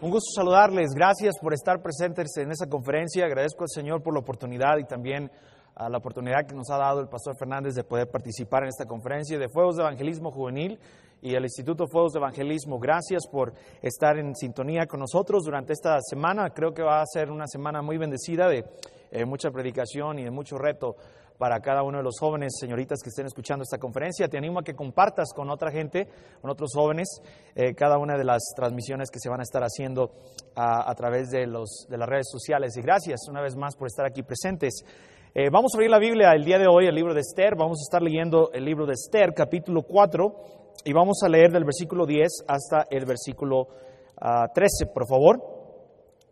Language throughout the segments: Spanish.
Un gusto saludarles. Gracias por estar presentes en esta conferencia. Agradezco al Señor por la oportunidad y también a la oportunidad que nos ha dado el Pastor Fernández de poder participar en esta conferencia de Fuegos de Evangelismo Juvenil y el Instituto Fuegos de Evangelismo. Gracias por estar en sintonía con nosotros durante esta semana. Creo que va a ser una semana muy bendecida de eh, mucha predicación y de mucho reto para cada uno de los jóvenes, señoritas que estén escuchando esta conferencia. Te animo a que compartas con otra gente, con otros jóvenes, eh, cada una de las transmisiones que se van a estar haciendo a, través de, los, de las redes sociales. Y gracias una vez más por estar aquí presentes. Eh, vamos a abrir la Biblia el día de hoy, el libro de Esther. Vamos a estar leyendo el libro de Esther, capítulo 4, y vamos a leer del versículo 10 hasta el versículo 13, por favor.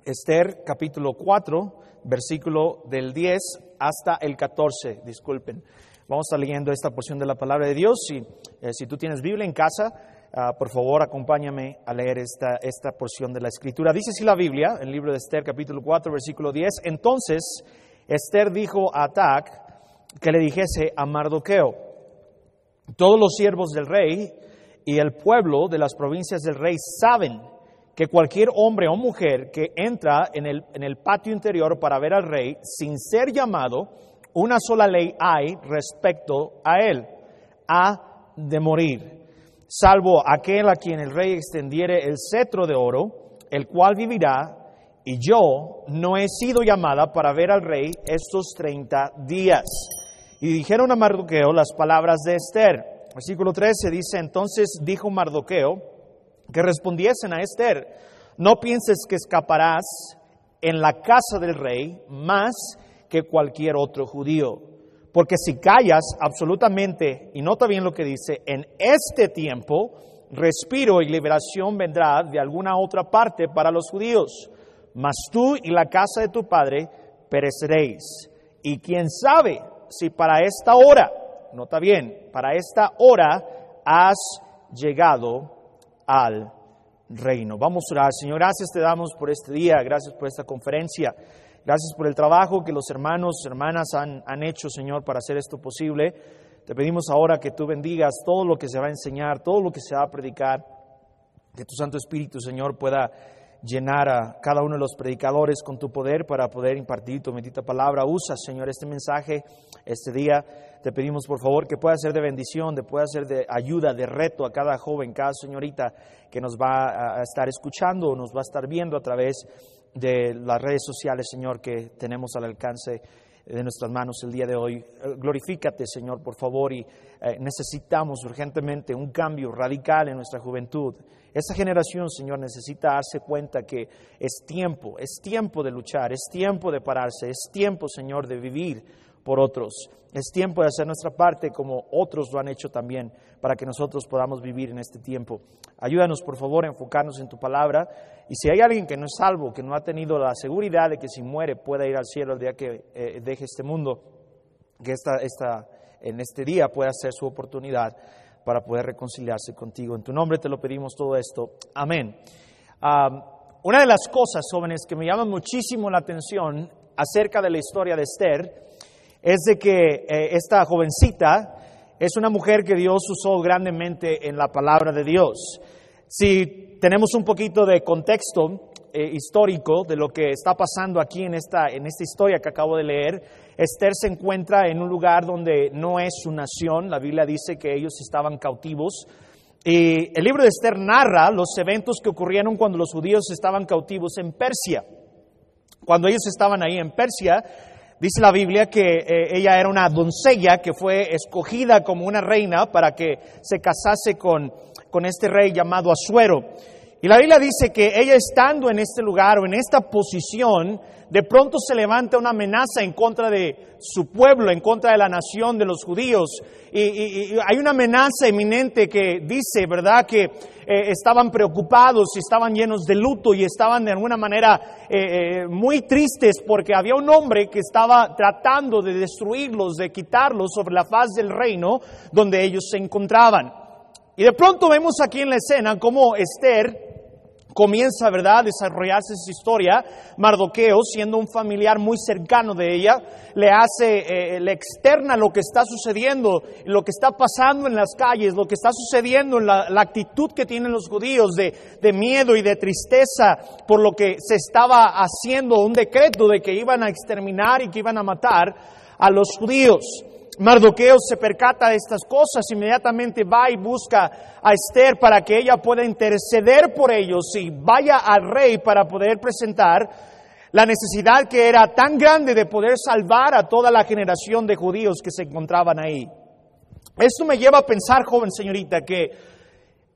Esther, capítulo 4, versículo del 10 hasta el 14, disculpen. Vamos a estar leyendo esta porción de la palabra de Dios. Y, eh, si tú tienes Biblia en casa, ah, por favor acompáñame a leer esta, esta porción de la escritura. Dice así la Biblia, el libro de Esther, capítulo 4, versículo 10. Entonces Esther dijo a Atac que le dijese a Mardoqueo, todos los siervos del rey y el pueblo de las provincias del rey saben que cualquier hombre o mujer que entra en el, en el patio interior para ver al rey sin ser llamado, una sola ley hay respecto a él, ha de morir, salvo aquel a quien el rey extendiere el cetro de oro, el cual vivirá, y yo no he sido llamada para ver al rey estos 30 días. Y dijeron a Mardoqueo las palabras de Esther. Versículo 13 dice, entonces dijo Mardoqueo, que respondiesen a Esther, no pienses que escaparás en la casa del rey más que cualquier otro judío, porque si callas absolutamente, y nota bien lo que dice, en este tiempo, respiro y liberación vendrá de alguna otra parte para los judíos, mas tú y la casa de tu padre pereceréis. Y quién sabe si para esta hora, nota bien, para esta hora has llegado al reino. Vamos a orar. Señor, gracias te damos por este día, gracias por esta conferencia, gracias por el trabajo que los hermanos, hermanas han, han hecho, Señor, para hacer esto posible. Te pedimos ahora que tú bendigas todo lo que se va a enseñar, todo lo que se va a predicar, que tu Santo Espíritu, Señor, pueda llenar a cada uno de los predicadores con tu poder para poder impartir tu bendita palabra. Usa, Señor, este mensaje este día. Te pedimos, por favor, que pueda ser de bendición, de pueda ser de ayuda, de reto a cada joven, cada señorita que nos va a estar escuchando o nos va a estar viendo a través de las redes sociales, Señor, que tenemos al alcance de nuestras manos el día de hoy. Glorifícate, Señor, por favor, y eh, necesitamos urgentemente un cambio radical en nuestra juventud. Esta generación, Señor, necesita darse cuenta que es tiempo, es tiempo de luchar, es tiempo de pararse, es tiempo, Señor, de vivir por otros. Es tiempo de hacer nuestra parte como otros lo han hecho también, para que nosotros podamos vivir en este tiempo. Ayúdanos, por favor, a enfocarnos en tu palabra. Y si hay alguien que no es salvo, que no ha tenido la seguridad de que si muere pueda ir al cielo el día que eh, deje este mundo, que esta, esta, en este día pueda ser su oportunidad para poder reconciliarse contigo. En tu nombre te lo pedimos todo esto. Amén. una de las cosas, jóvenes, que me llaman muchísimo la atención acerca de la historia de Esther es de que eh, esta jovencita es una mujer que Dios usó grandemente en la palabra de Dios. Si tenemos un poquito de contexto eh, histórico de lo que está pasando aquí en esta, en esta historia que acabo de leer, Esther se encuentra en un lugar donde no es su nación, la Biblia dice que ellos estaban cautivos. Y el libro de Esther narra los eventos que ocurrieron cuando los judíos estaban cautivos en Persia. Cuando ellos estaban ahí en Persia, dice la Biblia que eh, ella era una doncella que fue escogida como una reina para que se casase con, con este rey llamado Asuero. Y la Biblia dice que ella estando en este lugar o en esta posición, de pronto se levanta una amenaza en contra de su pueblo, en contra de la nación de los judíos. Y, hay una amenaza eminente que dice, ¿verdad?, que eh, estaban preocupados estaban llenos de luto y estaban de alguna manera eh, eh, muy tristes porque había un hombre que estaba tratando de destruirlos, de quitarlos sobre la faz del reino donde ellos se encontraban. Y de pronto vemos aquí en la escena cómo Esther comienza, ¿verdad?, a desarrollarse esa historia, Mardoqueo, siendo un familiar muy cercano de ella, le hace, eh, le externa lo que está sucediendo, lo que está pasando en las calles, lo que está sucediendo en la, actitud que tienen los judíos de, de miedo y de tristeza por lo que se estaba haciendo un decreto de que iban a exterminar y que iban a matar a los judíos. Mardoqueo se percata de estas cosas, inmediatamente va y busca a Esther para que ella pueda interceder por ellos y vaya al rey para poder presentar la necesidad que era tan grande de poder salvar a toda la generación de judíos que se encontraban ahí. Esto me lleva a pensar, joven señorita, que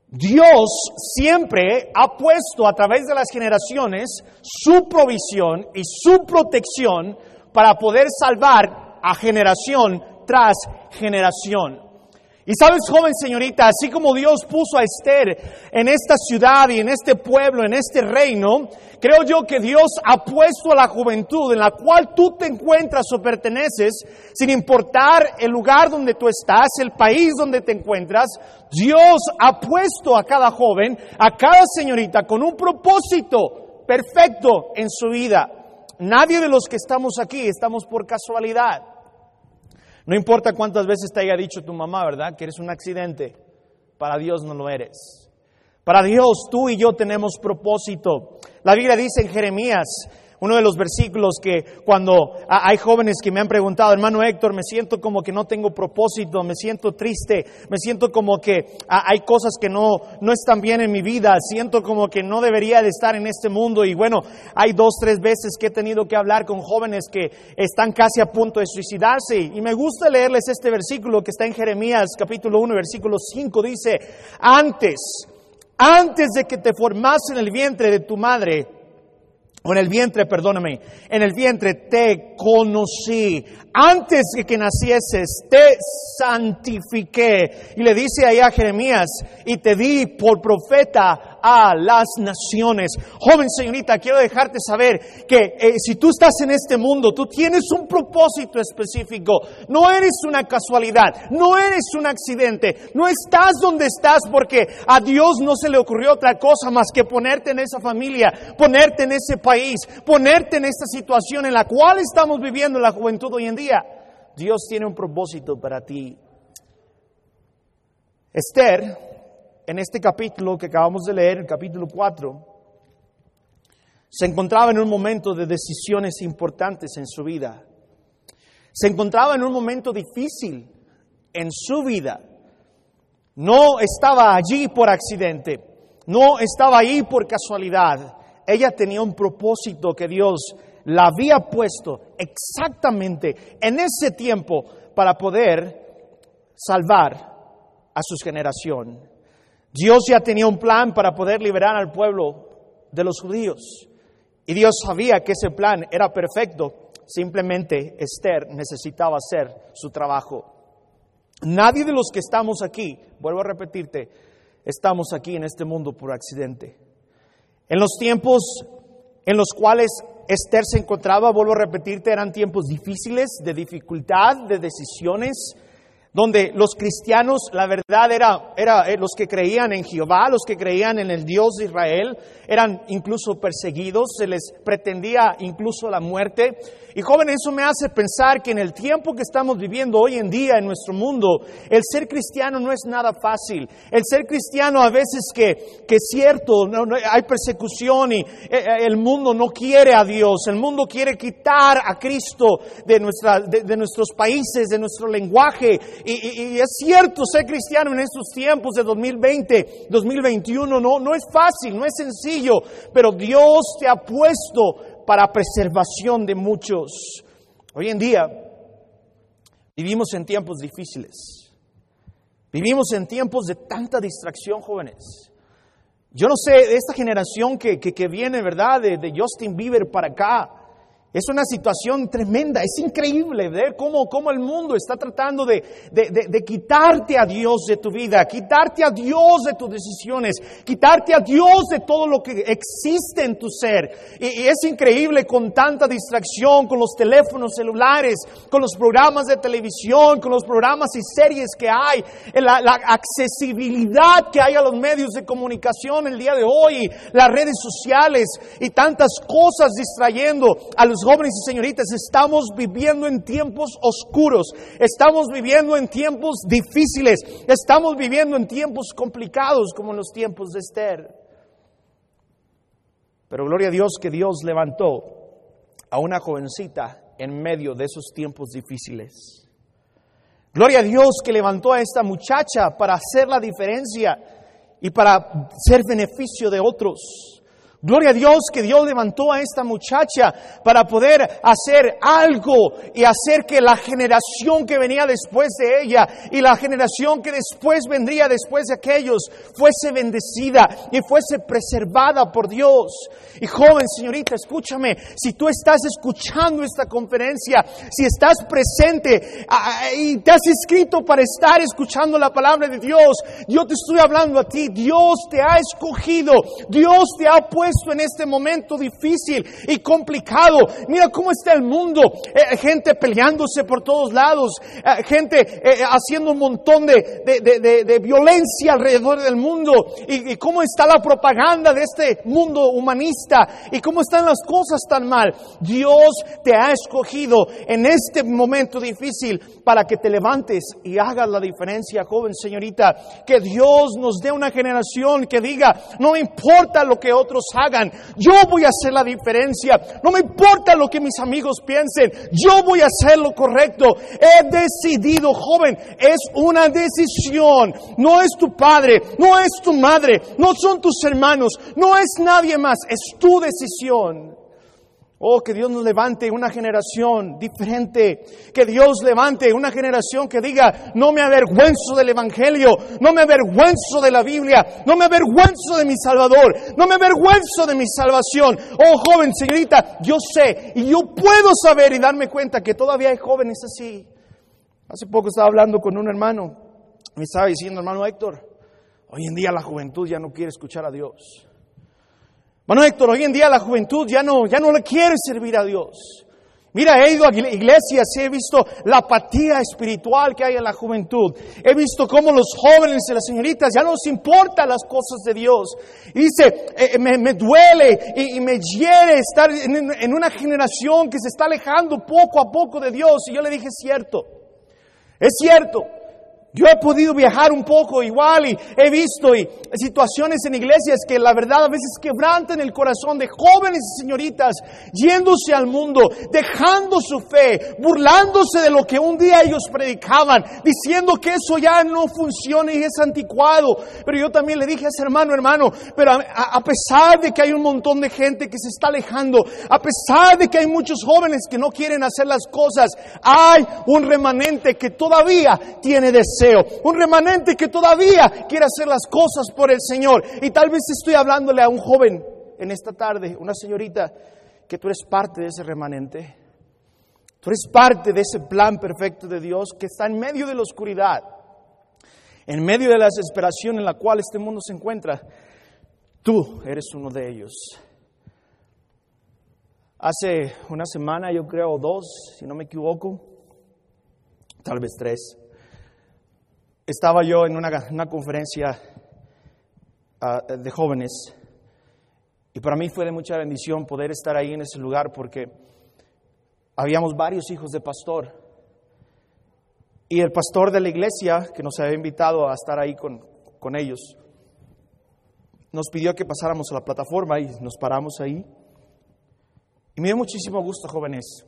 Dios siempre ha puesto a través de las generaciones su provisión y su protección para poder salvar a generación tras generación. Y sabes, joven señorita, así como Dios puso a Esther en esta ciudad y en este pueblo, en este reino, creo yo que Dios ha puesto a la juventud en la cual tú te encuentras o perteneces, sin importar el lugar donde tú estás, el país donde te encuentras, Dios ha puesto a cada joven, a cada señorita con un propósito perfecto en su vida. Nadie de los que estamos aquí estamos por casualidad. No importa cuántas veces te haya dicho tu mamá, ¿verdad? Que eres un accidente. Para Dios no lo eres. Para Dios tú y yo tenemos propósito. La Biblia dice en Jeremías uno de los versículos que cuando hay jóvenes que me han preguntado, hermano Héctor, me siento como que no tengo propósito, me siento triste, me siento como que hay cosas que no, no están bien en mi vida, siento como que no debería de estar en este mundo. Y bueno, hay dos, tres veces que he tenido que hablar con jóvenes que están casi a punto de suicidarse. Y me gusta leerles este versículo que está en Jeremías capítulo 1, versículo 5, dice, antes, antes de que te formase en el vientre de tu madre, o en el vientre, perdóname, en el vientre te conocí. Antes de que nacieses, te santifiqué. Y le dice ahí a Jeremías, y te di por profeta a las naciones. Joven señorita, quiero dejarte saber que eh, si tú estás en este mundo, tú tienes un propósito específico. No eres una casualidad, no eres un accidente, no estás donde estás porque a Dios no se le ocurrió otra cosa más que ponerte en esa familia, ponerte en ese país, ponerte en esta situación en la cual estamos viviendo la juventud hoy en día. Dios tiene un propósito para ti. Esther en este capítulo que acabamos de leer, el capítulo 4, se encontraba en un momento de decisiones importantes en su vida. Se encontraba en un momento difícil en su vida. No estaba allí por accidente, no estaba ahí por casualidad. Ella tenía un propósito que Dios la había puesto exactamente en ese tiempo para poder salvar a su generación. Dios ya tenía un plan para poder liberar al pueblo de los judíos. Y Dios sabía que ese plan era perfecto. Simplemente Esther necesitaba hacer su trabajo. Nadie de los que estamos aquí, vuelvo a repetirte, estamos aquí en este mundo por accidente. En los tiempos en los cuales Esther se encontraba, vuelvo a repetirte, eran tiempos difíciles, de dificultad, de decisiones, donde los cristianos, la verdad era, era eh, los que creían en Jehová, los que creían en el Dios de Israel, eran incluso perseguidos, se les pretendía incluso la muerte. Y joven, eso me hace pensar que en el tiempo que estamos viviendo hoy en día en nuestro mundo, el ser cristiano no es nada fácil. El ser cristiano a veces que, que es cierto, no, hay persecución y eh, eh, el mundo no quiere a Dios, el mundo quiere quitar a Cristo de, nuestra, de, nuestros países, de nuestro lenguaje. Y, es cierto, ser cristiano en estos tiempos de 2020, 2021 no, no es fácil, no es sencillo, pero Dios te ha puesto para preservación de muchos. Hoy en día vivimos en tiempos difíciles. Vivimos en tiempos de tanta distracción, jóvenes. Yo no sé, esta generación que, que, viene, ¿verdad? De, de, Justin Bieber para acá, Es una situación tremenda, es increíble ver cómo, cómo el mundo está tratando de, de, de, quitarte a Dios de tu vida, quitarte a Dios de tus decisiones, quitarte a Dios de todo lo que existe en tu ser. Y, es increíble con tanta distracción, con los teléfonos celulares, con los programas de televisión, con los programas y series que hay, la accesibilidad que hay a los medios de comunicación el día de hoy, las redes sociales y tantas cosas distrayendo a los jóvenes y señoritas, estamos viviendo en tiempos oscuros, estamos viviendo en tiempos difíciles, estamos viviendo en tiempos complicados como en los tiempos de Esther. Pero gloria a Dios que Dios levantó a una jovencita en medio de esos tiempos difíciles. Gloria a Dios que levantó a esta muchacha para hacer la diferencia y para ser beneficio de otros. Gloria a Dios que Dios levantó a esta muchacha para poder hacer algo y hacer que la generación que venía después de ella y la generación que después vendría después de aquellos fuese bendecida y fuese preservada por Dios. Y joven, señorita, escúchame, si tú estás escuchando esta conferencia, si estás presente y te has inscrito para estar escuchando la palabra de Dios, yo te estoy hablando a ti, Dios te ha escogido, Dios te ha puesto en este momento difícil y complicado. Mira cómo está el mundo, eh, gente peleándose por todos lados, eh, gente eh, haciendo un montón de, de, violencia alrededor del mundo y, y cómo está la propaganda de este mundo humanista y cómo están las cosas tan mal. Dios te ha escogido en este momento difícil para que te levantes y hagas la diferencia, joven señorita. Que Dios nos dé una generación que diga, no importa lo que otros hagan, yo voy a hacer la diferencia. No me importa lo que mis amigos piensen, yo voy a hacer lo correcto. He decidido, joven, es una decisión. No es tu padre, no es tu madre, no son tus hermanos, no es nadie más, es tu decisión. Oh, que Dios nos levante una generación diferente. Que Dios levante una generación que diga, no me avergüenzo del Evangelio, no me avergüenzo de la Biblia, no me avergüenzo de mi Salvador, no me avergüenzo de mi salvación. Oh, joven, señorita, yo sé y yo puedo saber y darme cuenta que todavía hay jóvenes así. Hace poco estaba hablando con un hermano, me estaba diciendo, hermano Héctor, hoy en día la juventud ya no quiere escuchar a Dios. Bueno, Héctor, hoy en día la juventud ya no, ya no le quiere servir a Dios. Mira, he ido a iglesias y he visto la apatía espiritual que hay en la juventud. He visto cómo los jóvenes y las señoritas ya no les importan las cosas de Dios. Y dice, eh, me, duele y, me hiere estar en, en una generación que se está alejando poco a poco de Dios. Y yo le dije, es cierto, es cierto. Yo he podido viajar un poco igual y he visto y, situaciones en iglesias que la verdad a veces quebrantan el corazón de jóvenes y señoritas yéndose al mundo, dejando su fe, burlándose de lo que un día ellos predicaban, diciendo que eso ya no funciona y es anticuado. Pero yo también le dije a ese hermano, hermano, pero a, a pesar de que hay un montón de gente que se está alejando, a pesar de que hay muchos jóvenes que no quieren hacer las cosas, hay un remanente que todavía tiene deseo un remanente que todavía quiere hacer las cosas por el Señor. Y tal vez estoy hablándole a un joven en esta tarde, una señorita, que tú eres parte de ese remanente. Tú eres parte de ese plan perfecto de Dios que está en medio de la oscuridad, en medio de la desesperación en la cual este mundo se encuentra. Tú eres uno de ellos. Hace una semana, yo creo, dos, si no me equivoco, tal vez tres, estaba yo en una, conferencia ah, de jóvenes y para mí fue de mucha bendición poder estar ahí en ese lugar porque habíamos varios hijos de pastor. Y el pastor de la iglesia, que nos había invitado a estar ahí con, con ellos, nos pidió que pasáramos a la plataforma y nos paramos ahí. Y me dio muchísimo gusto, jóvenes,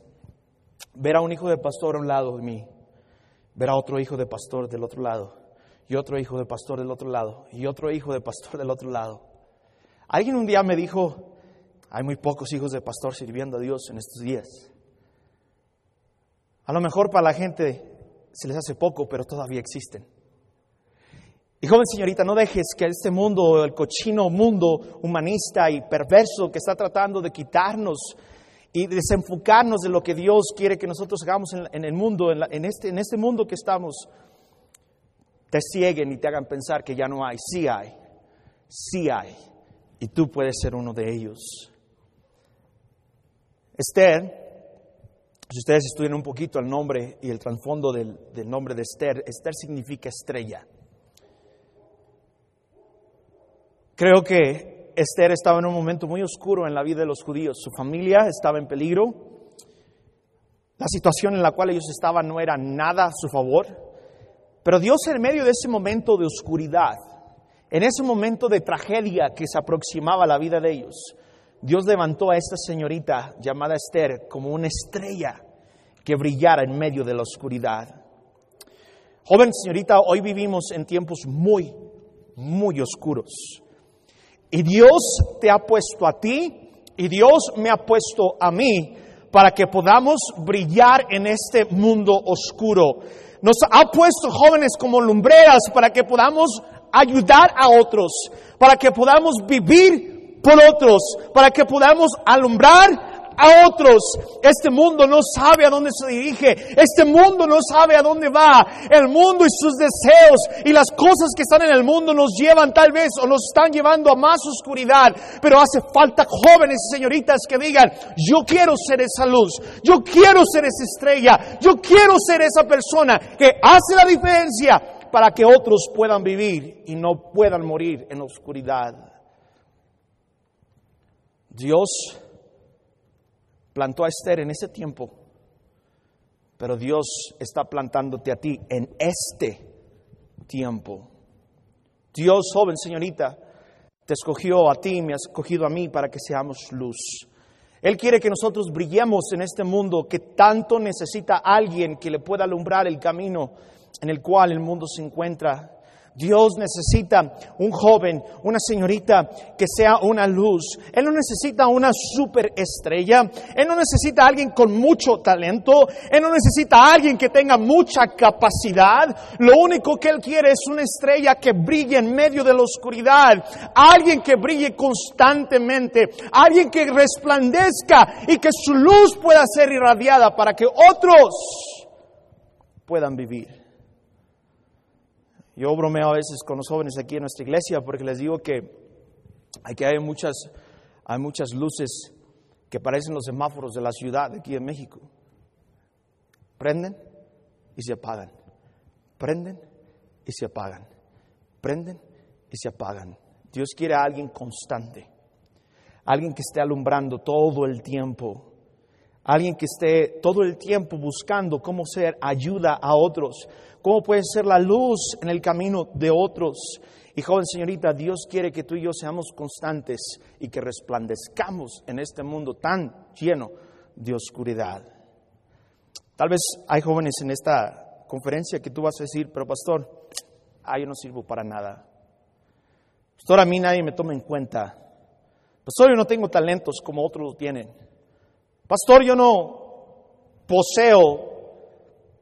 ver a un hijo de pastor a un lado de mí ver a otro hijo de pastor del otro lado, y otro hijo de pastor del otro lado, y otro hijo de pastor del otro lado. Alguien un día me dijo, hay muy pocos hijos de pastor sirviendo a Dios en estos días. A lo mejor para la gente se les hace poco, pero todavía existen. Y joven señorita, no dejes que este mundo, el cochino mundo humanista y perverso que está tratando de quitarnos y desenfocarnos de lo que Dios quiere que nosotros hagamos en, el mundo, en, este, en este mundo que estamos, te cieguen y te hagan pensar que ya no hay. Sí hay, sí hay. Y tú puedes ser uno de ellos. Esther, si ustedes estudian un poquito el nombre y el trasfondo del, del nombre de Esther, Esther significa estrella. Creo que Esther estaba en un momento muy oscuro en la vida de los judíos. Su familia estaba en peligro. La situación en la cual ellos estaban no era nada a su favor. Pero Dios en medio de ese momento de oscuridad, en ese momento de tragedia que se aproximaba a la vida de ellos, Dios levantó a esta señorita llamada Esther como una estrella que brillara en medio de la oscuridad. Joven señorita, hoy vivimos en tiempos muy, muy oscuros. Y Dios te ha puesto a ti y Dios me ha puesto a mí para que podamos brillar en este mundo oscuro. Nos ha puesto jóvenes como lumbreras para que podamos ayudar a otros, para que podamos vivir por otros, para que podamos alumbrar a otros. Este mundo no sabe a dónde se dirige. Este mundo no sabe a dónde va. El mundo y sus deseos y las cosas que están en el mundo nos llevan tal vez o nos están llevando a más oscuridad. Pero hace falta jóvenes y señoritas que digan, yo quiero ser esa luz. Yo quiero ser esa estrella. Yo quiero ser esa persona que hace la diferencia para que otros puedan vivir y no puedan morir en oscuridad. Dios plantó a Esther en ese tiempo, pero Dios está plantándote a ti en este tiempo. Dios, joven señorita, te escogió a ti, me ha escogido a mí para que seamos luz. Él quiere que nosotros brillemos en este mundo que tanto necesita alguien que le pueda alumbrar el camino en el cual el mundo se encuentra. Dios necesita un joven, una señorita que sea una luz. Él no necesita una superestrella. Él no necesita a alguien con mucho talento. Él no necesita a alguien que tenga mucha capacidad. Lo único que Él quiere es una estrella que brille en medio de la oscuridad. Alguien que brille constantemente. Alguien que resplandezca y que su luz pueda ser irradiada para que otros puedan vivir. Yo bromeo a veces con los jóvenes aquí en nuestra iglesia porque les digo que aquí hay muchas, hay muchas luces que parecen los semáforos de la ciudad aquí en México. Prenden y se apagan. Prenden y se apagan. Prenden y se apagan. Dios quiere a alguien constante. Alguien que esté alumbrando todo el tiempo. Alguien que esté todo el tiempo buscando cómo ser ayuda a otros cómo puede ser la luz en el camino de otros. Y joven señorita, Dios quiere que tú y yo seamos constantes y que resplandezcamos en este mundo tan lleno de oscuridad. Tal vez hay jóvenes en esta conferencia que tú vas a decir, pero pastor, ah, yo no sirvo para nada. Pastor, a mí nadie me toma en cuenta. Pastor, yo no tengo talentos como otros lo tienen. Pastor, yo no poseo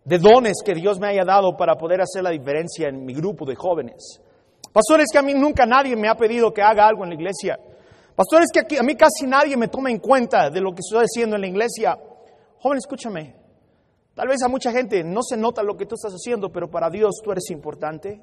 de dones que Dios me haya dado para poder hacer la diferencia en mi grupo de jóvenes. Pastores, que a mí nunca nadie me ha pedido que haga algo en la iglesia. Pastores, que a mí casi nadie me toma en cuenta de lo que estoy haciendo en la iglesia. Joven, escúchame. Tal vez a mucha gente no se nota lo que tú estás haciendo, pero para Dios tú eres importante.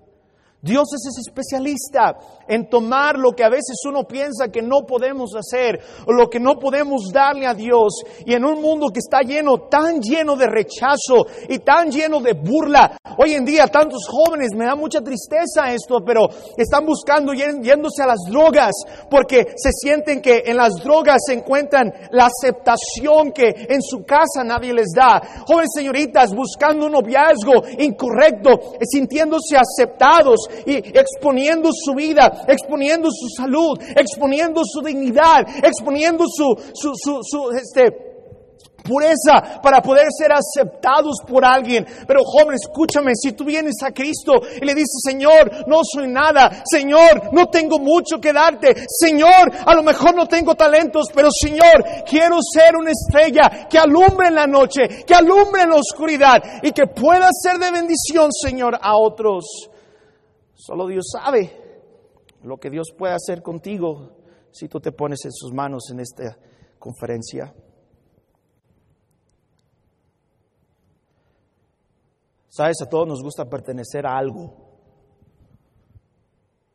Dios es ese especialista en tomar lo que a veces uno piensa que no podemos hacer o lo que no podemos darle a Dios. Y en un mundo que está lleno, tan lleno de rechazo y tan lleno de burla, hoy en día tantos jóvenes, me da mucha tristeza esto, pero están buscando yéndose a las drogas porque se sienten que en las drogas se encuentran la aceptación que en su casa nadie les da. Jóvenes señoritas buscando un noviazgo incorrecto, sintiéndose aceptados y exponiendo su vida, exponiendo su salud, exponiendo su dignidad, exponiendo su, su, su, este, pureza para poder ser aceptados por alguien. Pero joven, escúchame, si tú vienes a Cristo y le dices, Señor, no soy nada, Señor, no tengo mucho que darte, Señor, a lo mejor no tengo talentos, pero Señor, quiero ser una estrella que alumbre en la noche, que alumbre en la oscuridad y que pueda ser de bendición, Señor, a otros. Solo Dios sabe lo que Dios puede hacer contigo si tú te pones en sus manos en esta conferencia. Sabes, a todos nos gusta pertenecer a algo.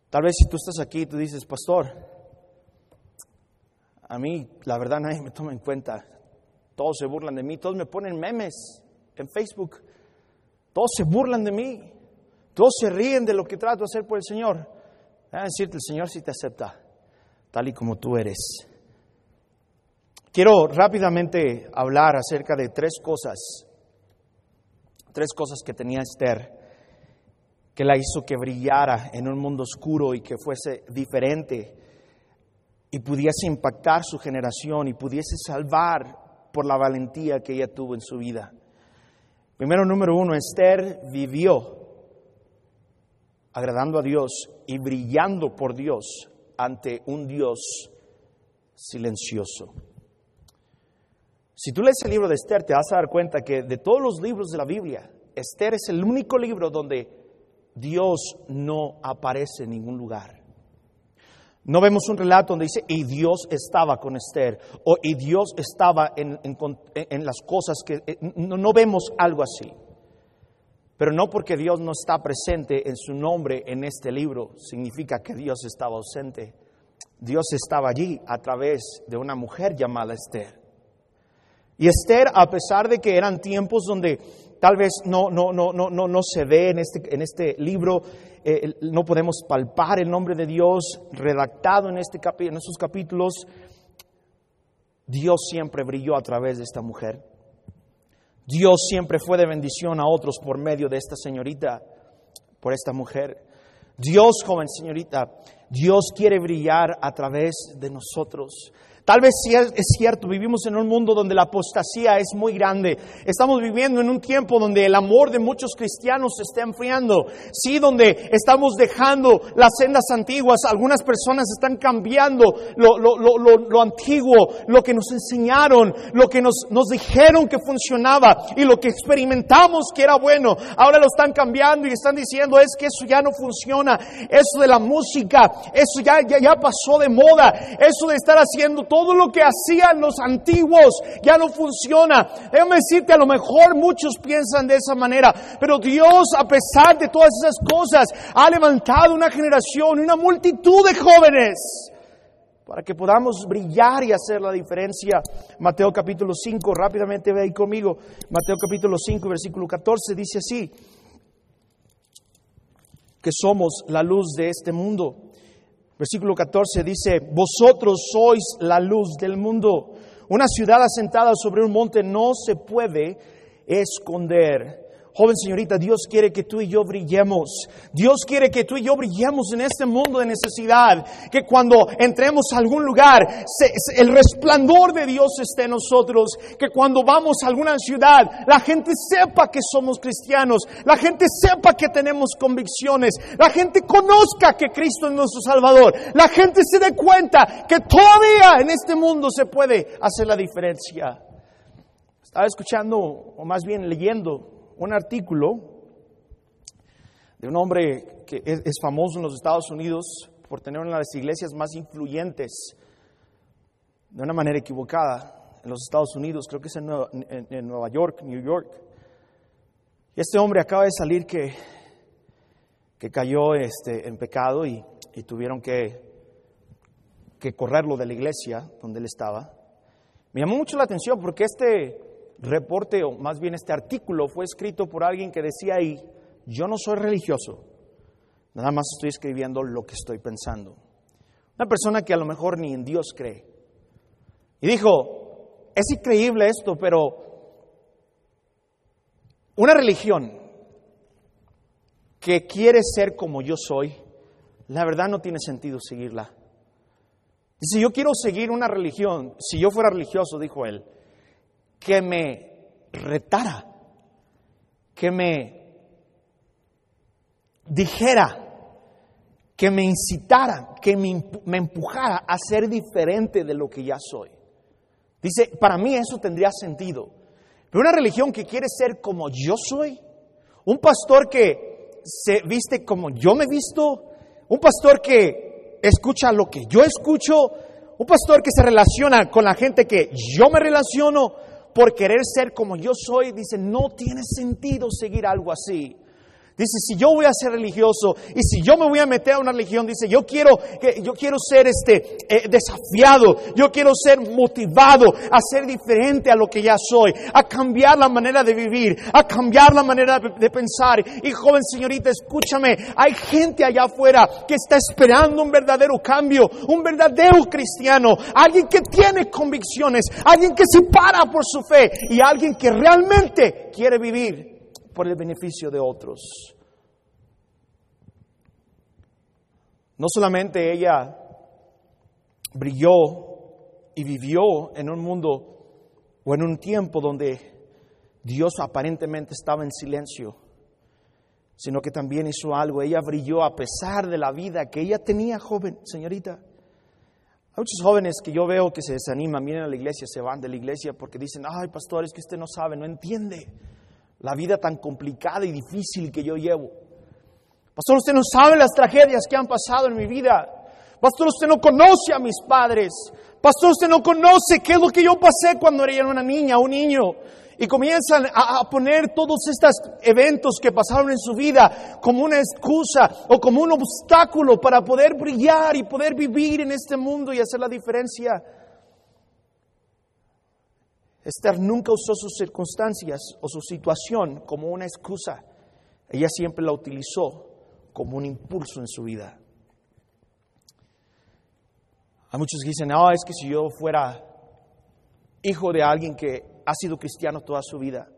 Tal vez si tú estás aquí y tú dices, pastor, a mí la verdad nadie me toma en cuenta. Todos se burlan de mí, todos me ponen memes en Facebook. Todos se burlan de mí. Todos se ríen de lo que trato de hacer por el Señor. A decirte, el Señor sí te acepta, tal y como tú eres. Quiero rápidamente hablar acerca de tres cosas tres cosas que tenía Esther que la hizo que brillara en un mundo oscuro y que fuese diferente y pudiese impactar su generación y pudiese salvar por la valentía que ella tuvo en su vida. Primero, número uno, Esther vivió agradando a Dios y brillando por Dios ante un Dios silencioso. Si tú lees el libro de Esther, te vas a dar cuenta que de todos los libros de la Biblia, Esther es el único libro donde Dios no aparece en ningún lugar. No vemos un relato donde dice, y Dios estaba con Esther, o y Dios estaba en, las cosas que... Eh, no, no vemos algo así. Pero no porque Dios no está presente en su nombre en este libro, significa que Dios estaba ausente. Dios estaba allí a través de una mujer llamada Esther. Y Esther, a pesar de que eran tiempos donde tal vez no, no, no, no, no, no se ve en este, en este libro, eh, no podemos palpar el nombre de Dios redactado en, este en estos capítulos, Dios siempre brilló a través de esta mujer. Dios siempre fue de bendición a otros por medio de esta señorita, por esta mujer. Dios, joven señorita, Dios quiere brillar a través de nosotros. Tal vez sí es cierto, vivimos en un mundo donde la apostasía es muy grande. Estamos viviendo en un tiempo donde el amor de muchos cristianos se está enfriando. Sí, donde estamos dejando las sendas antiguas. Algunas personas están cambiando lo, antiguo, lo que nos enseñaron, lo que nos, dijeron que funcionaba y lo que experimentamos que era bueno. Ahora lo están cambiando y están diciendo es que eso ya no funciona. Eso de la música, eso ya, ya, ya pasó de moda. Eso de estar haciendo todo lo que hacían los antiguos ya no funciona. Déjame decirte, a lo mejor muchos piensan de esa manera, pero Dios, a pesar de todas esas cosas, ha levantado una generación, una multitud de jóvenes para que podamos brillar y hacer la diferencia. Mateo capítulo 5, rápidamente ve ahí conmigo. Mateo capítulo 5, versículo 14 dice así, que somos la luz de este mundo. Versículo 14 dice, vosotros sois la luz del mundo. Una ciudad asentada sobre un monte no se puede esconder. Joven señorita, Dios quiere que tú y yo brillemos. Dios quiere que tú y yo brillemos en este mundo de necesidad. Que cuando entremos a algún lugar, el resplandor de Dios esté en nosotros. Que cuando vamos a alguna ciudad, la gente sepa que somos cristianos. La gente sepa que tenemos convicciones. La gente conozca que Cristo es nuestro Salvador. La gente se dé cuenta que todavía en este mundo se puede hacer la diferencia. Estaba escuchando, o más bien leyendo, un artículo de un hombre que es, famoso en los Estados Unidos por tener una de las iglesias más influyentes de una manera equivocada en los Estados Unidos, creo que es en Nueva, York, New York. Este hombre acaba de salir que, que cayó este, en pecado y, y tuvieron que, que correrlo de la iglesia donde él estaba. Me llamó mucho la atención porque este reporte, o más bien este artículo, fue escrito por alguien que decía ahí, yo no soy religioso, nada más estoy escribiendo lo que estoy pensando. Una persona que a lo mejor ni en Dios cree. Y dijo, es increíble esto, pero una religión que quiere ser como yo soy, la verdad no tiene sentido seguirla. Dice, yo quiero seguir una religión, si yo fuera religioso, dijo él, que me retara, que me dijera, que me incitara, que me, empujara a ser diferente de lo que ya soy. Dice, para mí eso tendría sentido. Pero una religión que quiere ser como yo soy, un pastor que se viste como yo me visto, un pastor que escucha lo que yo escucho, un pastor que se relaciona con la gente que yo me relaciono, por querer ser como yo soy, dice, no tiene sentido seguir algo así. Dice, si yo voy a ser religioso y si yo me voy a meter a una religión, dice, yo quiero, que, yo quiero ser este, eh, desafiado, yo quiero ser motivado a ser diferente a lo que ya soy, a cambiar la manera de vivir, a cambiar la manera de, de pensar. Y joven señorita, escúchame, hay gente allá afuera que está esperando un verdadero cambio, un verdadero cristiano, alguien que tiene convicciones, alguien que se para por su fe y alguien que realmente quiere vivir por el beneficio de otros. No solamente ella brilló y vivió en un mundo o en un tiempo donde Dios aparentemente estaba en silencio, sino que también hizo algo. Ella brilló a pesar de la vida que ella tenía, joven, señorita. Hay muchos jóvenes que yo veo que se desaniman, vienen a la iglesia, se van de la iglesia porque dicen, ay, pastor, es que usted no sabe, no entiende la vida tan complicada y difícil que yo llevo. Pastor, usted no sabe las tragedias que han pasado en mi vida. Pastor, usted no conoce a mis padres. Pastor, usted no conoce qué es lo que yo pasé cuando era una niña, un niño. Y comienzan a, poner todos estos eventos que pasaron en su vida como una excusa o como un obstáculo para poder brillar y poder vivir en este mundo y hacer la diferencia. Esther nunca usó sus circunstancias o su situación como una excusa. Ella siempre la utilizó como un impulso en su vida. Hay muchos que dicen, no, es que si yo fuera hijo de alguien que ha sido cristiano toda su vida,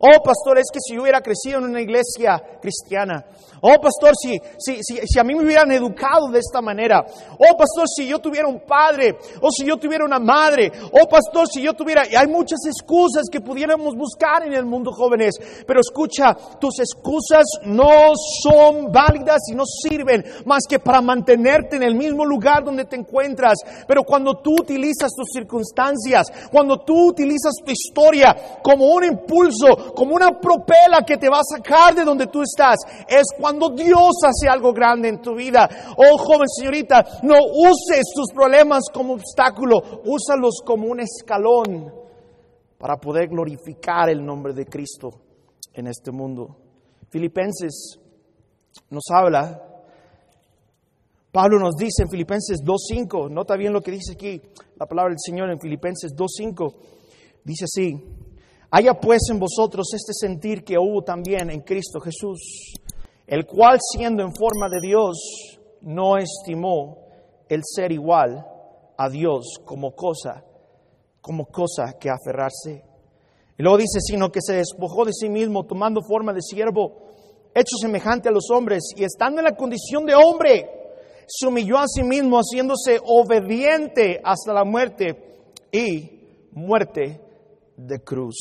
Oh, pastor, es que si yo hubiera crecido en una iglesia cristiana. Oh, pastor, si, si, si, a mí me hubieran educado de esta manera. Oh, pastor, si yo tuviera un padre. O si yo tuviera una madre. Oh, pastor, si yo tuviera... Y hay muchas excusas que pudiéramos buscar en el mundo, jóvenes. Pero escucha, tus excusas no son válidas y no sirven más que para mantenerte en el mismo lugar donde te encuentras. Pero cuando tú utilizas tus circunstancias, cuando tú utilizas tu historia como un impulso, como una propela que te va a sacar de donde tú estás. Es cuando Dios hace algo grande en tu vida. Oh, joven señorita, no uses tus problemas como obstáculo, úsalos como un escalón para poder glorificar el nombre de Cristo en este mundo. Filipenses nos habla, Pablo nos dice en Filipenses 2.5, nota bien lo que dice aquí la palabra del Señor en Filipenses 2.5, dice así, Haya pues en vosotros este sentir que hubo también en Cristo Jesús, el cual siendo en forma de Dios, no estimó el ser igual a Dios como cosa, como cosa que aferrarse. Y luego dice, sino que se despojó de sí mismo, tomando forma de siervo, hecho semejante a los hombres, y estando en la condición de hombre, se humilló a sí mismo, haciéndose obediente hasta la muerte y muerte de cruz.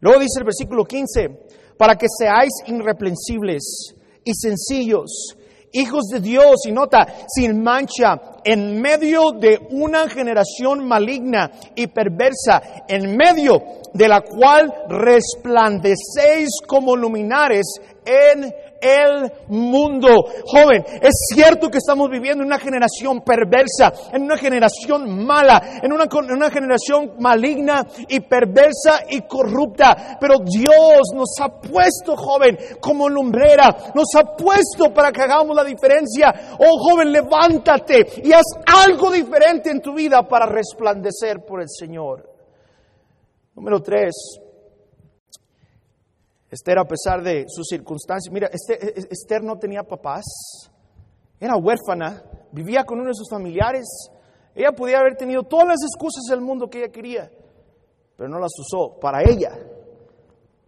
Luego dice el versículo 15, para que seáis irreprensibles y sencillos, hijos de Dios, y nota, sin mancha, en medio de una generación maligna y perversa, en medio de la cual resplandecéis como luminares en el mundo. Joven, es cierto que estamos viviendo en una generación perversa, en una generación mala, en una, en una generación maligna y perversa y corrupta, pero Dios nos ha puesto, joven, como lumbrera, nos ha puesto para que hagamos la diferencia. Oh, joven, levántate y haz algo diferente en tu vida para resplandecer por el Señor. Número tres, Esther, a pesar de sus circunstancias, mira, e, e, Esther, no tenía papás, era huérfana, vivía con uno de sus familiares. Ella podía haber tenido todas las excusas del mundo que ella quería, pero no las usó para ella,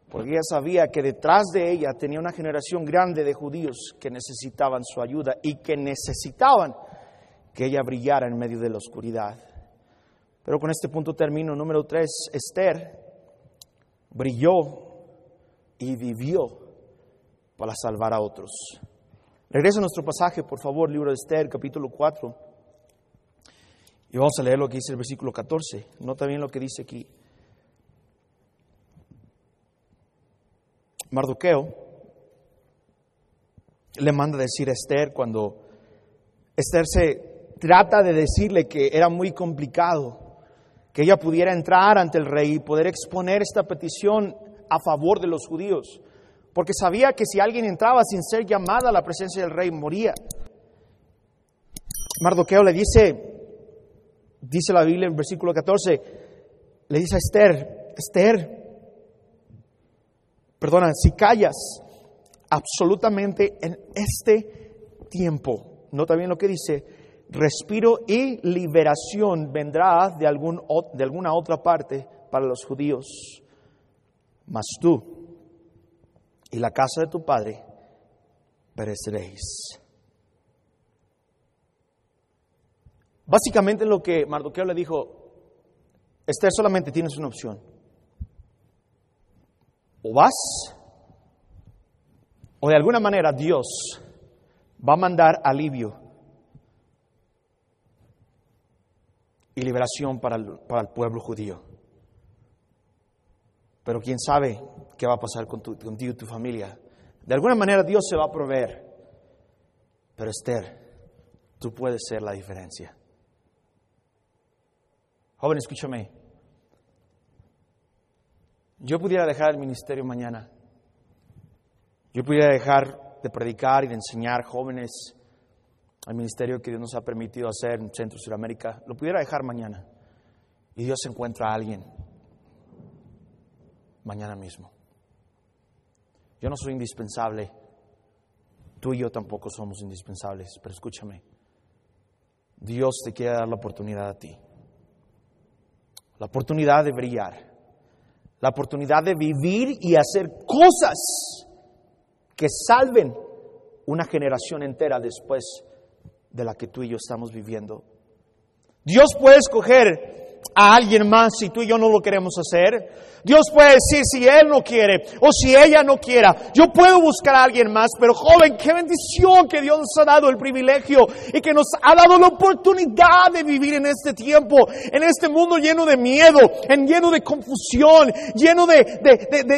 porque ella sabía que detrás de ella tenía una generación grande de judíos que necesitaban su ayuda y que necesitaban que ella brillara en medio de la oscuridad. Pero con este punto termino. Número tres, Esther brilló y vivió para salvar a otros. Regresa a nuestro pasaje, por favor, libro de Esther, capítulo 4. Y vamos a leer lo que dice el versículo 14. Nota bien lo que dice aquí. Mardoqueo le manda decir a Esther cuando Esther se trata de decirle que era muy complicado que ella pudiera entrar ante el rey y poder exponer esta petición a favor de los judíos, porque sabía que si alguien entraba sin ser llamada a la presencia del rey, moría. Mardoqueo le dice, dice la Biblia en versículo 14, le dice a Esther, Esther, perdona, si callas absolutamente en este tiempo, nota bien lo que dice, respiro y liberación vendrá de, algún, de alguna otra parte para los judíos. Mas tú y la casa de tu padre pereceréis. Básicamente lo que Mardoqueo le dijo, Esther solamente tienes una opción. O vas, o de alguna manera Dios va a mandar alivio y liberación para el, para el pueblo judío. Pero quién sabe qué va a pasar con tu, contigo y tu familia. De alguna manera Dios se va a proveer. Pero Esther, tú puedes ser la diferencia. Joven, escúchame. Yo pudiera dejar el ministerio mañana. Yo pudiera dejar de predicar y de enseñar jóvenes al ministerio que Dios nos ha permitido hacer en Centro Sudamérica, lo pudiera dejar mañana. Y Dios encuentra a alguien mañana mismo. Yo no soy indispensable. Tú y yo tampoco somos indispensables, pero escúchame. Dios te quiere dar la oportunidad a ti. La oportunidad de brillar. La oportunidad de vivir y hacer cosas que salven una generación entera después de la que tú y yo estamos viviendo. Dios puede escoger a alguien más si tú y yo no lo queremos hacer. Dios puede decir si Él no quiere o si ella no quiera. Yo puedo buscar a alguien más, pero joven, qué bendición que Dios nos ha dado el privilegio y que nos ha dado la oportunidad de vivir en este tiempo, en este mundo lleno de miedo, en lleno de confusión, lleno de,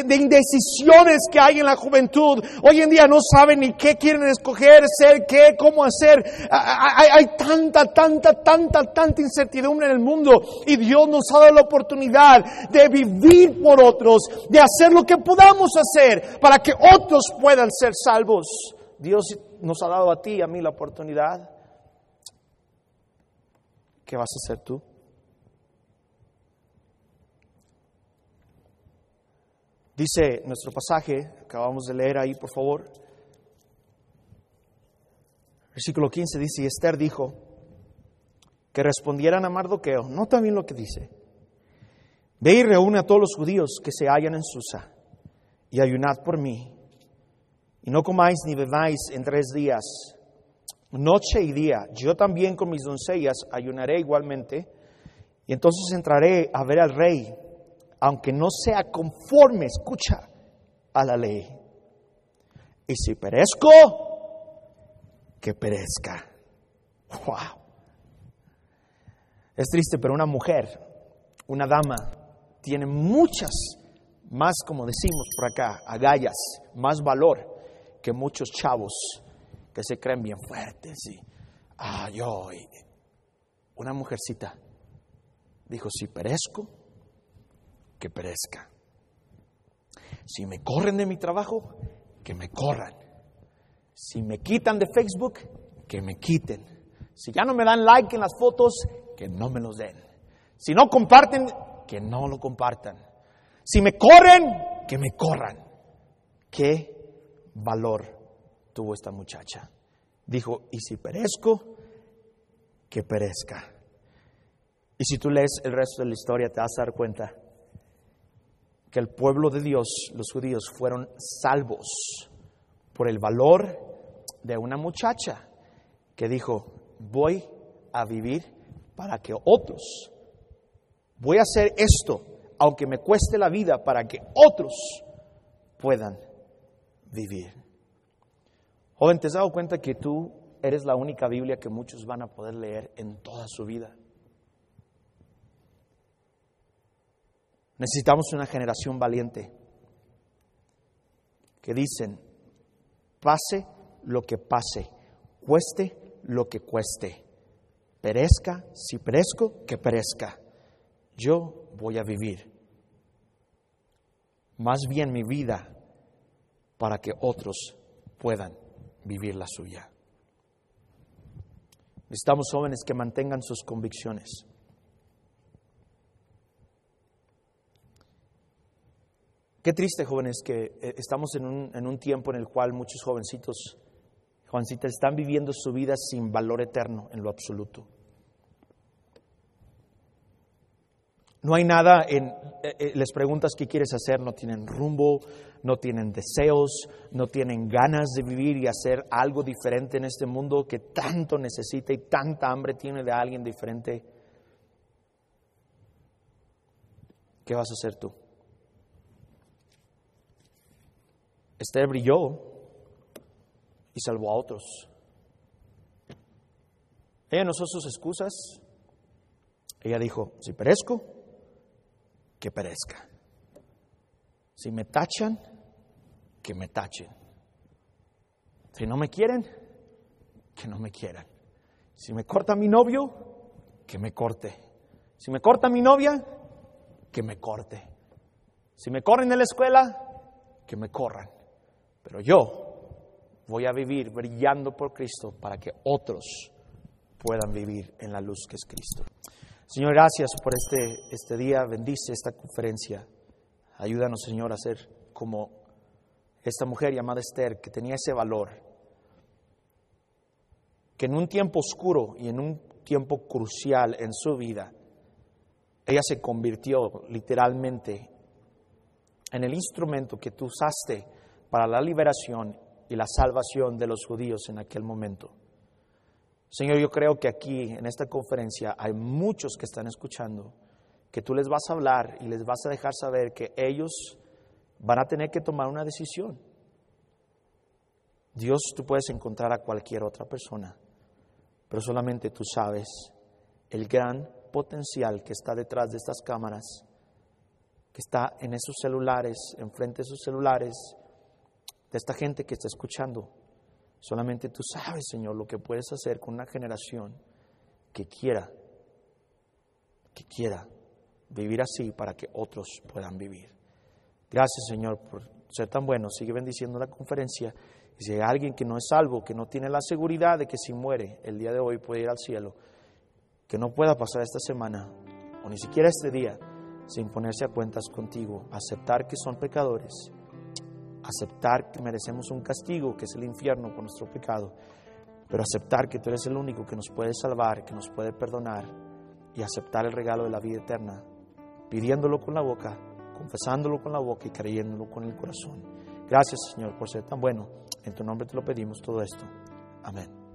de, indecisiones que hay en la juventud. Hoy en día no saben ni qué quieren escoger, ser, qué, cómo hacer. Hay, hay tanta, tanta, tanta, tanta incertidumbre en el mundo y Dios nos ha dado la oportunidad de vivir por otros, de hacer lo que podamos hacer para que otros puedan ser salvos. Dios nos ha dado a ti y a mí la oportunidad. ¿Qué vas a hacer tú? Dice nuestro pasaje, acabamos de leer ahí, por favor. Versículo 15 dice, y Esther dijo que respondieran a Mardoqueo. Nota bien lo que dice. Ve y reúne a todos los judíos que se hallan en Susa y ayunad por mí. Y no comáis ni bebáis en tres días, noche y día. Yo también con mis doncellas ayunaré igualmente. Y entonces entraré a ver al rey, aunque no sea conforme, escucha, a la ley. Y si perezco, que perezca. Wow. Es triste, pero una mujer, una dama, tiene muchas, más como decimos por acá, agallas, más valor que muchos chavos que se creen bien fuertes. Y, ah, yo, una mujercita dijo, si perezco, que perezca. Si me corren de mi trabajo, que me corran. Si me quitan de Facebook, que me quiten. Si ya no me dan like en las fotos, que no me los den. Si no comparten que no lo compartan. Si me corren, que me corran. ¿Qué valor tuvo esta muchacha? Dijo, y si perezco, que perezca. Y si tú lees el resto de la historia, te vas a dar cuenta que el pueblo de Dios, los judíos, fueron salvos por el valor de una muchacha que dijo, voy a vivir para que otros Voy a hacer esto, aunque me cueste la vida, para que otros puedan vivir. Joven, ¿te has dado cuenta que tú eres la única Biblia que muchos van a poder leer en toda su vida? Necesitamos una generación valiente que dicen, pase lo que pase, cueste lo que cueste, perezca, si perezco, que perezca yo voy a vivir más bien mi vida para que otros puedan vivir la suya. Necesitamos jóvenes que mantengan sus convicciones. Qué triste, jóvenes, que eh, estamos en un, en un tiempo en el cual muchos jovencitos, jovencitas, están viviendo su vida sin valor eterno en lo absoluto. No hay nada en, eh, eh, les preguntas qué quieres hacer, no tienen rumbo, no tienen deseos, no tienen ganas de vivir y hacer algo diferente en este mundo que tanto necesita y tanta hambre tiene de alguien diferente. ¿Qué vas a hacer tú? Esther brilló y salvó a otros. Ella no usó sus excusas. Ella dijo, si perezco, que perezca. Si me tachan, que me tachen. Si no me quieren, que no me quieran. Si me corta mi novio, que me corte. Si me corta mi novia, que me corte. Si me corren en la escuela, que me corran. Pero yo voy a vivir brillando por Cristo para que otros puedan vivir en la luz que es Cristo. Señor, gracias por este, este día. Bendice esta conferencia. Ayúdanos, Señor, a ser como esta mujer llamada Esther, que tenía ese valor, que en un tiempo oscuro y en un tiempo crucial en su vida, ella se convirtió literalmente en el instrumento que tú usaste para la liberación y la salvación de los judíos en aquel momento. Señor, yo creo que aquí en esta conferencia hay muchos que están escuchando, que tú les vas a hablar y les vas a dejar saber que ellos van a tener que tomar una decisión. Dios, tú puedes encontrar a cualquier otra persona, pero solamente tú sabes el gran potencial que está detrás de estas cámaras, que está en esos celulares, enfrente de esos celulares, esta gente que está escuchando. Solamente tú sabes, Señor, lo que puedes hacer con una generación que quiera, que quiera vivir así para que otros puedan vivir. Gracias, Señor, por ser tan bueno. Sigue bendiciendo la conferencia. Y si hay alguien que no es salvo, que no tiene la seguridad de que si muere el día de hoy puede ir al cielo, que no pueda pasar esta semana o ni siquiera este día sin ponerse a cuentas contigo, aceptar que son pecadores aceptar que merecemos un castigo, que es el infierno por nuestro pecado, pero aceptar que tú eres el único que nos puede salvar, que nos puede perdonar y aceptar el regalo de la vida eterna, pidiéndolo con la boca, confesándolo con la boca y creyéndolo con el corazón. Gracias Señor por ser tan bueno. En tu nombre te lo pedimos todo esto. Amén.